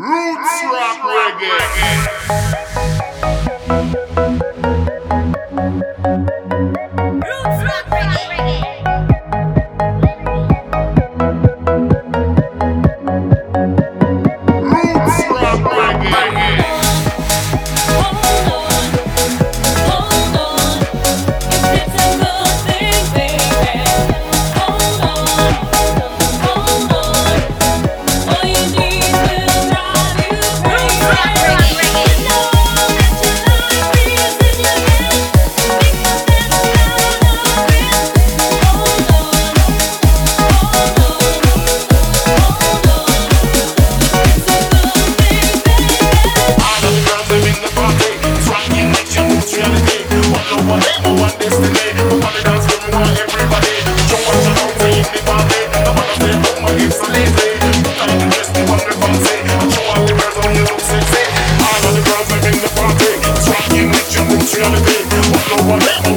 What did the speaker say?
Roots rock reggae. blow one.